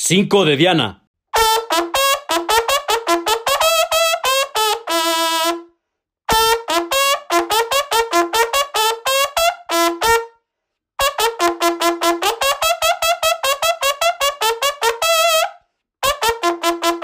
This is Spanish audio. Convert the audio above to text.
5 de Diana.